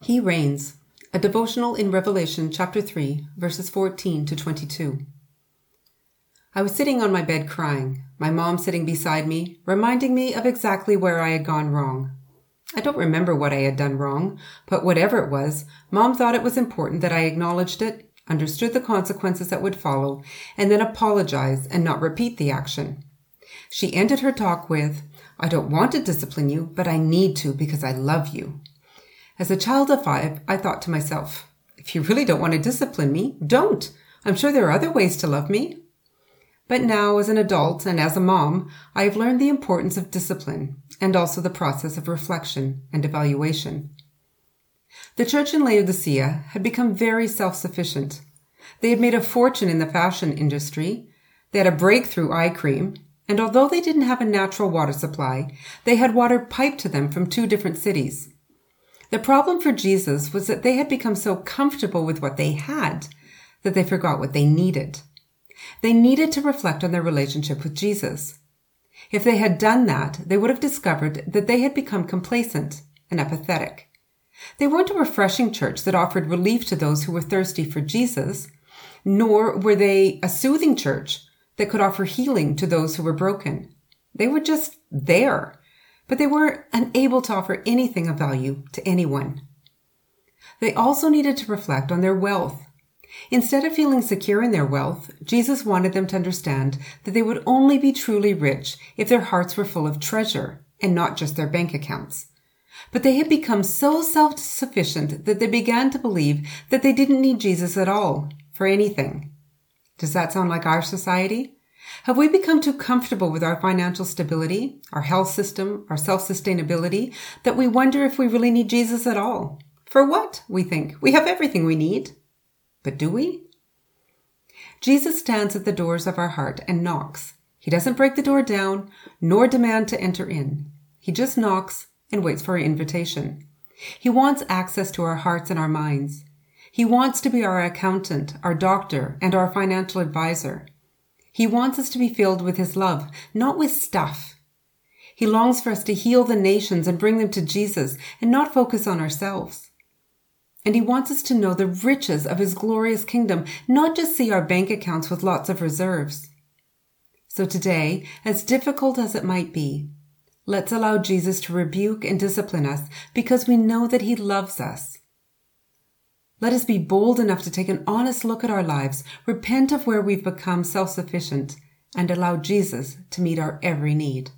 He reigns, a devotional in Revelation chapter 3, verses 14 to 22. I was sitting on my bed crying, my mom sitting beside me, reminding me of exactly where I had gone wrong. I don't remember what I had done wrong, but whatever it was, mom thought it was important that I acknowledged it, understood the consequences that would follow, and then apologize and not repeat the action. She ended her talk with, I don't want to discipline you, but I need to because I love you. As a child of five, I thought to myself, if you really don't want to discipline me, don't. I'm sure there are other ways to love me. But now, as an adult and as a mom, I have learned the importance of discipline and also the process of reflection and evaluation. The church in Laodicea had become very self sufficient. They had made a fortune in the fashion industry. They had a breakthrough eye cream. And although they didn't have a natural water supply, they had water piped to them from two different cities. The problem for Jesus was that they had become so comfortable with what they had that they forgot what they needed. They needed to reflect on their relationship with Jesus. If they had done that, they would have discovered that they had become complacent and apathetic. They weren't a refreshing church that offered relief to those who were thirsty for Jesus, nor were they a soothing church that could offer healing to those who were broken. They were just there, but they were unable to offer anything of value to anyone. They also needed to reflect on their wealth. Instead of feeling secure in their wealth, Jesus wanted them to understand that they would only be truly rich if their hearts were full of treasure and not just their bank accounts. But they had become so self sufficient that they began to believe that they didn't need Jesus at all for anything. Does that sound like our society? Have we become too comfortable with our financial stability, our health system, our self sustainability, that we wonder if we really need Jesus at all? For what, we think? We have everything we need. But do we? Jesus stands at the doors of our heart and knocks. He doesn't break the door down, nor demand to enter in. He just knocks and waits for our invitation. He wants access to our hearts and our minds. He wants to be our accountant, our doctor, and our financial advisor. He wants us to be filled with His love, not with stuff. He longs for us to heal the nations and bring them to Jesus and not focus on ourselves. And He wants us to know the riches of His glorious kingdom, not just see our bank accounts with lots of reserves. So today, as difficult as it might be, let's allow Jesus to rebuke and discipline us because we know that He loves us. Let us be bold enough to take an honest look at our lives, repent of where we've become self sufficient, and allow Jesus to meet our every need.